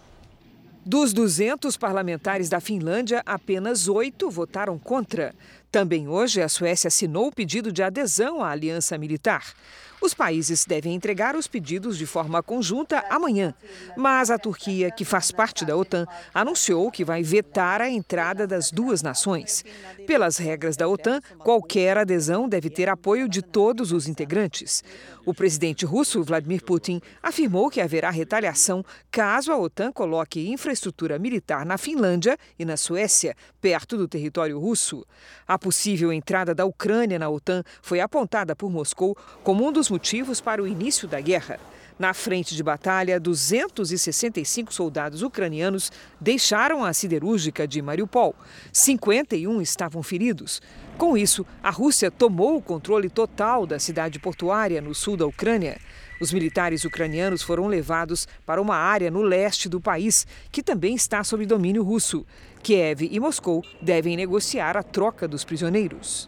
Dos 200 parlamentares da Finlândia, apenas oito votaram contra. Também hoje, a Suécia assinou o pedido de adesão à aliança militar. Os países devem entregar os pedidos de forma conjunta amanhã. Mas a Turquia, que faz parte da OTAN, anunciou que vai vetar a entrada das duas nações. Pelas regras da OTAN, qualquer adesão deve ter apoio de todos os integrantes. O presidente russo, Vladimir Putin, afirmou que haverá retaliação caso a OTAN coloque infraestrutura militar na Finlândia e na Suécia, perto do território russo. A possível entrada da Ucrânia na OTAN foi apontada por Moscou como um dos motivos para o início da guerra. Na frente de batalha, 265 soldados ucranianos deixaram a siderúrgica de Mariupol. 51 estavam feridos. Com isso, a Rússia tomou o controle total da cidade portuária no sul da Ucrânia. Os militares ucranianos foram levados para uma área no leste do país, que também está sob domínio russo. Kiev e Moscou devem negociar a troca dos prisioneiros.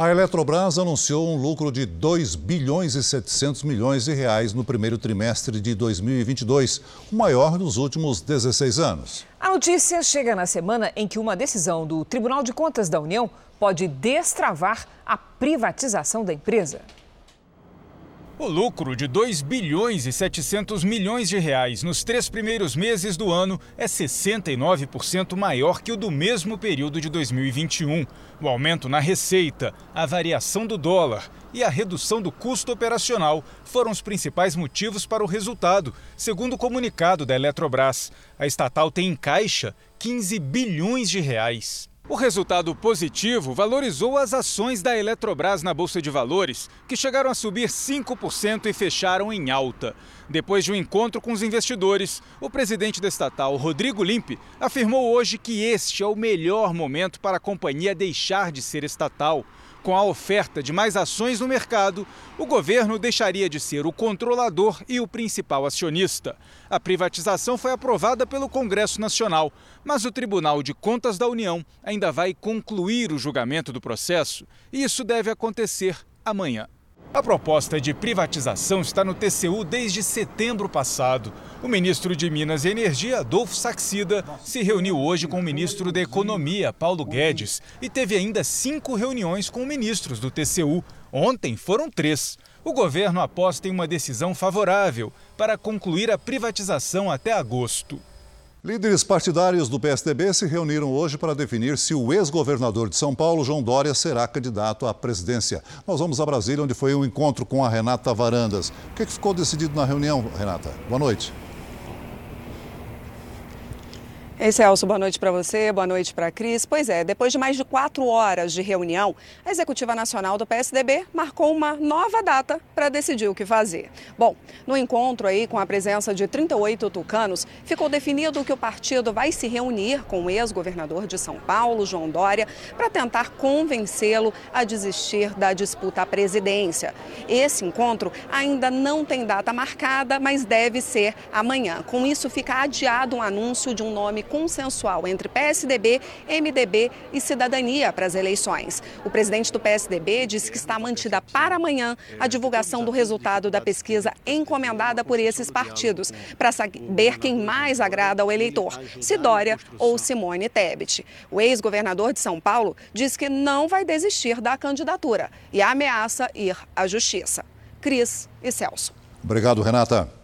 A Eletrobras anunciou um lucro de 2 bilhões e 700 milhões de reais no primeiro trimestre de 2022, o maior dos últimos 16 anos. A notícia chega na semana em que uma decisão do Tribunal de Contas da União pode destravar a privatização da empresa. O lucro de 2 bilhões e 700 milhões de reais nos três primeiros meses do ano é 69% maior que o do mesmo período de 2021. O aumento na receita, a variação do dólar e a redução do custo operacional foram os principais motivos para o resultado, segundo o comunicado da Eletrobras. A estatal tem em caixa 15 bilhões de reais. O resultado positivo valorizou as ações da Eletrobras na Bolsa de Valores, que chegaram a subir 5% e fecharam em alta. Depois de um encontro com os investidores, o presidente da estatal, Rodrigo Limpe, afirmou hoje que este é o melhor momento para a companhia deixar de ser estatal. Com a oferta de mais ações no mercado, o governo deixaria de ser o controlador e o principal acionista. A privatização foi aprovada pelo Congresso Nacional, mas o Tribunal de Contas da União ainda vai concluir o julgamento do processo e isso deve acontecer amanhã. A proposta de privatização está no TCU desde setembro passado. O ministro de Minas e Energia, Adolfo Saxida, se reuniu hoje com o ministro da Economia, Paulo Guedes, e teve ainda cinco reuniões com ministros do TCU. Ontem foram três. O governo aposta em uma decisão favorável para concluir a privatização até agosto. Líderes partidários do PSDB se reuniram hoje para definir se o ex-governador de São Paulo, João Dória, será candidato à presidência. Nós vamos a Brasília, onde foi um encontro com a Renata Varandas. O que ficou decidido na reunião, Renata? Boa noite. Ei, Celso, boa noite para você, boa noite para a Cris. Pois é, depois de mais de quatro horas de reunião, a Executiva Nacional do PSDB marcou uma nova data para decidir o que fazer. Bom, no encontro aí com a presença de 38 tucanos, ficou definido que o partido vai se reunir com o ex-governador de São Paulo, João Dória, para tentar convencê-lo a desistir da disputa à presidência. Esse encontro ainda não tem data marcada, mas deve ser amanhã. Com isso, fica adiado um anúncio de um nome consensual entre PSDB, MDB e Cidadania para as eleições. O presidente do PSDB disse que está mantida para amanhã a divulgação do resultado da pesquisa encomendada por esses partidos, para saber quem mais agrada ao eleitor, Sidória ou Simone Tebet. O ex-governador de São Paulo diz que não vai desistir da candidatura e ameaça ir à justiça. Cris e Celso. Obrigado, Renata.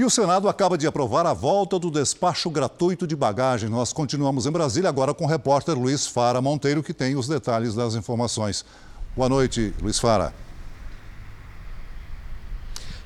E o Senado acaba de aprovar a volta do despacho gratuito de bagagem. Nós continuamos em Brasília agora com o repórter Luiz Fara Monteiro, que tem os detalhes das informações. Boa noite, Luiz Fara.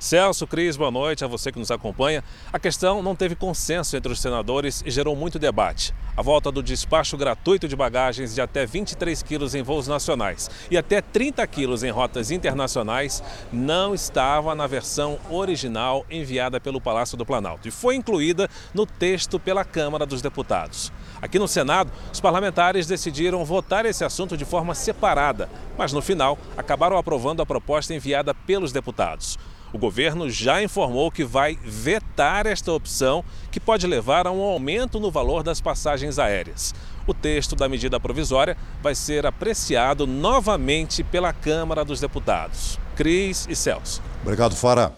Celso, Cris, boa noite a você que nos acompanha. A questão não teve consenso entre os senadores e gerou muito debate. A volta do despacho gratuito de bagagens de até 23 quilos em voos nacionais e até 30 quilos em rotas internacionais não estava na versão original enviada pelo Palácio do Planalto e foi incluída no texto pela Câmara dos Deputados. Aqui no Senado, os parlamentares decidiram votar esse assunto de forma separada, mas no final acabaram aprovando a proposta enviada pelos deputados. O governo já informou que vai vetar esta opção, que pode levar a um aumento no valor das passagens aéreas. O texto da medida provisória vai ser apreciado novamente pela Câmara dos Deputados. Cris e Celso. Obrigado, Fara.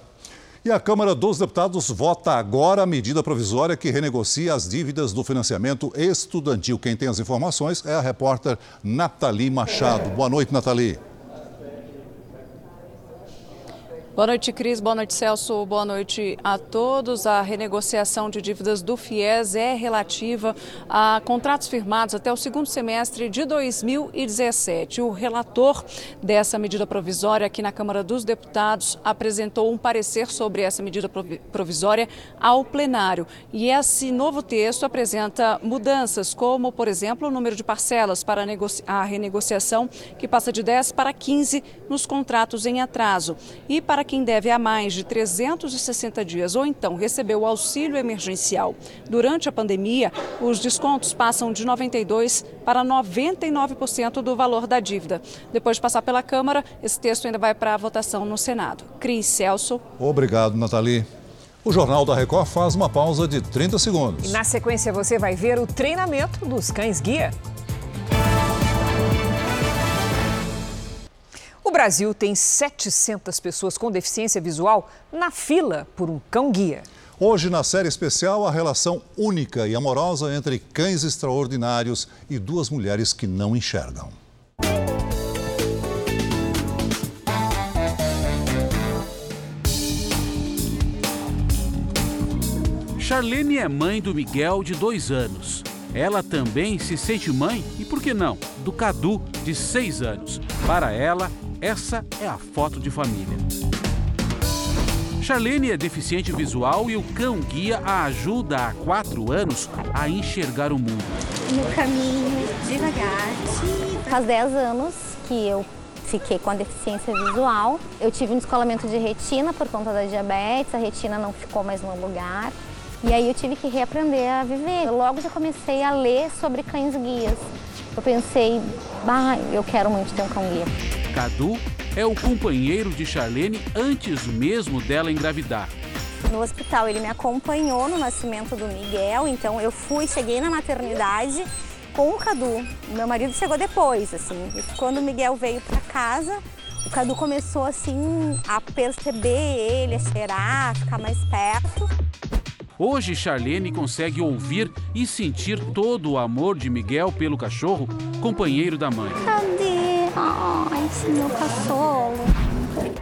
E a Câmara dos Deputados vota agora a medida provisória que renegocia as dívidas do financiamento estudantil. Quem tem as informações é a repórter Nathalie Machado. Boa noite, Nathalie. Boa noite, Cris. Boa noite, Celso. Boa noite a todos. A renegociação de dívidas do FIES é relativa a contratos firmados até o segundo semestre de 2017. O relator dessa medida provisória aqui na Câmara dos Deputados apresentou um parecer sobre essa medida provisória ao plenário. E esse novo texto apresenta mudanças, como, por exemplo, o número de parcelas para a renegociação, que passa de 10 para 15 nos contratos em atraso. E para quem deve há mais de 360 dias ou então recebeu o auxílio emergencial durante a pandemia, os descontos passam de 92% para 99% do valor da dívida. Depois de passar pela Câmara, esse texto ainda vai para a votação no Senado. Cris Celso. Obrigado, Nathalie. O Jornal da Record faz uma pausa de 30 segundos. E na sequência você vai ver o treinamento dos cães guia. O Brasil tem 700 pessoas com deficiência visual na fila por um cão-guia. Hoje, na série especial, a relação única e amorosa entre cães extraordinários e duas mulheres que não enxergam. Charlene é mãe do Miguel, de dois anos. Ela também se sente mãe e, por que não, do Cadu, de seis anos. Para ela, essa é a foto de família. Charlene é deficiente visual e o cão guia a ajuda há quatro anos a enxergar o mundo. No caminho, devagar. Faz dez anos que eu fiquei com a deficiência visual. Eu tive um descolamento de retina por conta da diabetes, a retina não ficou mais no lugar. E aí eu tive que reaprender a viver. Eu logo já comecei a ler sobre cães guias. Eu pensei, bah, eu quero muito ter um cão guia. Cadu é o companheiro de Charlene antes mesmo dela engravidar. No hospital ele me acompanhou no nascimento do Miguel, então eu fui, cheguei na maternidade com o Cadu. Meu marido chegou depois, assim. E quando o Miguel veio para casa, o Cadu começou assim a perceber ele, a cheirar, a ficar mais perto. Hoje, Charlene consegue ouvir e sentir todo o amor de Miguel pelo cachorro, companheiro da mãe. Cadê? Ai, esse meu cachorro.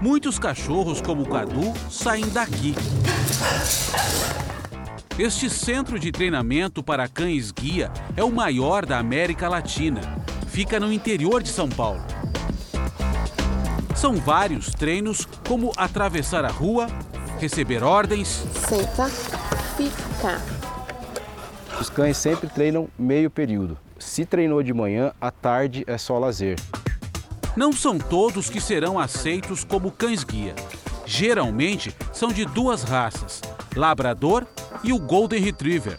Muitos cachorros, como o Cadu, saem daqui. Este centro de treinamento para cães guia é o maior da América Latina. Fica no interior de São Paulo. São vários treinos, como atravessar a rua, receber ordens. Senta, fica. Os cães sempre treinam meio período. Se treinou de manhã, à tarde é só lazer. Não são todos que serão aceitos como cães-guia. Geralmente são de duas raças, Labrador e o Golden Retriever.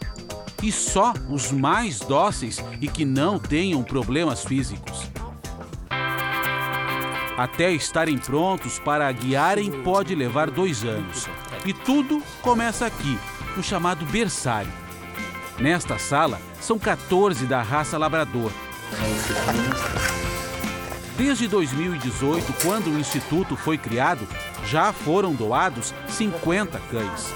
E só os mais dóceis e que não tenham problemas físicos. Até estarem prontos para guiarem pode levar dois anos. E tudo começa aqui, no chamado berçário. Nesta sala, são 14 da raça Labrador. Desde 2018, quando o Instituto foi criado, já foram doados 50 cães.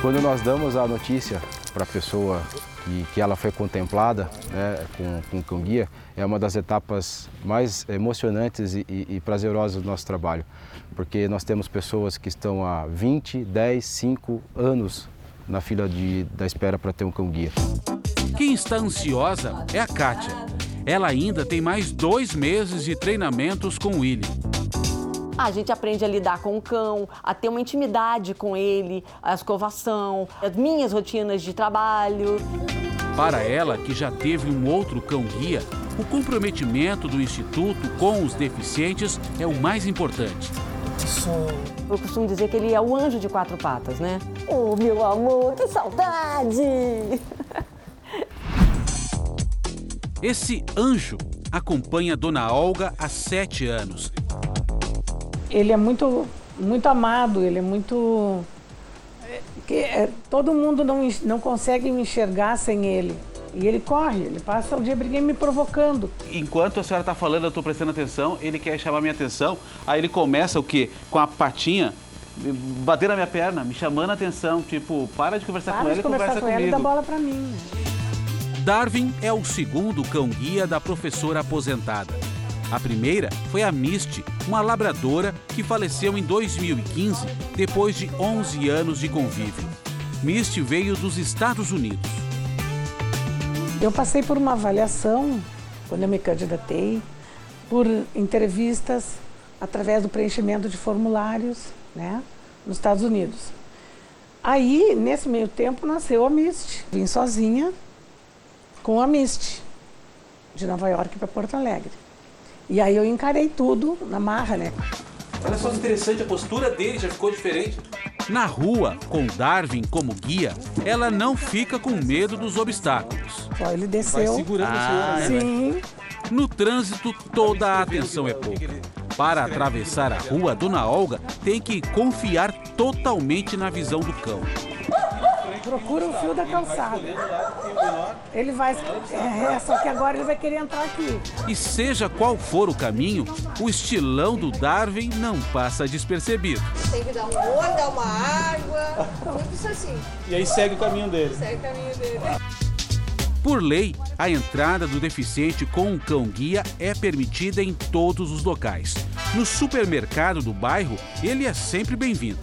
Quando nós damos a notícia para a pessoa que, que ela foi contemplada né, com, com o cão guia, é uma das etapas mais emocionantes e, e, e prazerosas do nosso trabalho, porque nós temos pessoas que estão há 20, 10, 5 anos na fila de, da espera para ter um cão guia. Quem está ansiosa é a Kátia. Ela ainda tem mais dois meses de treinamentos com o Willy. A gente aprende a lidar com o cão, a ter uma intimidade com ele, a escovação, as minhas rotinas de trabalho. Para ela, que já teve um outro cão-guia, o comprometimento do Instituto com os deficientes é o mais importante. Eu costumo dizer que ele é o anjo de quatro patas, né? Oh, meu amor, que saudade! Esse anjo acompanha Dona Olga há sete anos. Ele é muito, muito amado, ele é muito. Que, é, todo mundo não, não consegue me enxergar sem ele. E ele corre, ele passa o dia briguinho me provocando. Enquanto a senhora está falando, eu estou prestando atenção, ele quer chamar minha atenção, aí ele começa o quê? Com a patinha bater na minha perna, me chamando a atenção, tipo, para de conversar para com ela e conversa com comigo. ela e dá bola para mim. Darwin é o segundo cão-guia da professora aposentada. A primeira foi a Misty, uma labradora que faleceu em 2015 depois de 11 anos de convívio. Misty veio dos Estados Unidos. Eu passei por uma avaliação quando eu me candidatei, por entrevistas através do preenchimento de formulários, né, nos Estados Unidos. Aí, nesse meio tempo, nasceu a Misty. Vim sozinha com a Misty, de Nova York para Porto Alegre. E aí eu encarei tudo na marra, né? Olha só que interessante, a postura dele já ficou diferente. Na rua, com Darwin como guia, ela não fica com medo dos obstáculos. Só ele desceu. Vai segurando a senhora, né? Sim. No trânsito, toda a atenção é pouca. Para atravessar a rua, Dona Olga tem que confiar totalmente na visão do cão. Procura o fio da calçada. Ele vai. É, só que agora ele vai querer entrar aqui. E seja qual for o caminho, o estilão do Darwin não passa despercebido. Tem que dar um olho, dar uma água, tudo isso assim. E aí segue o caminho dele. Segue o caminho dele. Por lei, a entrada do deficiente com um cão-guia é permitida em todos os locais. No supermercado do bairro, ele é sempre bem-vindo.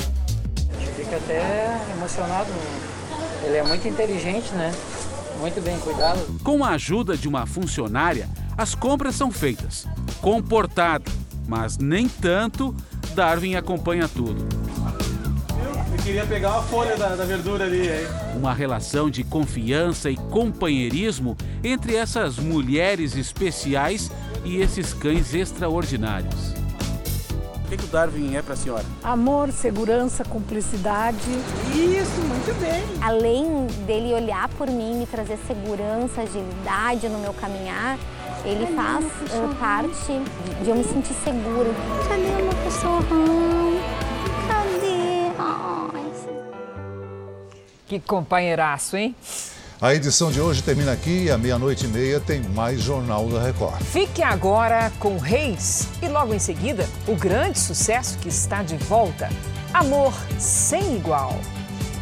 Fica até emocionado. Ele é muito inteligente, né? Muito bem cuidado. Com a ajuda de uma funcionária, as compras são feitas. Comportada, mas nem tanto, Darwin acompanha tudo. Eu queria pegar uma folha da, da verdura ali, hein? Uma relação de confiança e companheirismo entre essas mulheres especiais e esses cães extraordinários. O que, que o Darwin é para a senhora? Amor, segurança, cumplicidade. Isso, muito bem. Além dele olhar por mim, me trazer segurança, agilidade no meu caminhar, ele faz uh, parte de, eu me sentir segura. Cadê meu cachorrão? Cadê? Ai. Que companheiraço, hein? A edição de hoje termina aqui e à meia-noite e meia tem mais Jornal da Record. Fique agora com Reis e logo em seguida o grande sucesso que está de volta: Amor Sem Igual.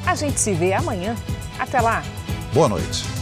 A gente se vê amanhã. Até lá! Boa noite.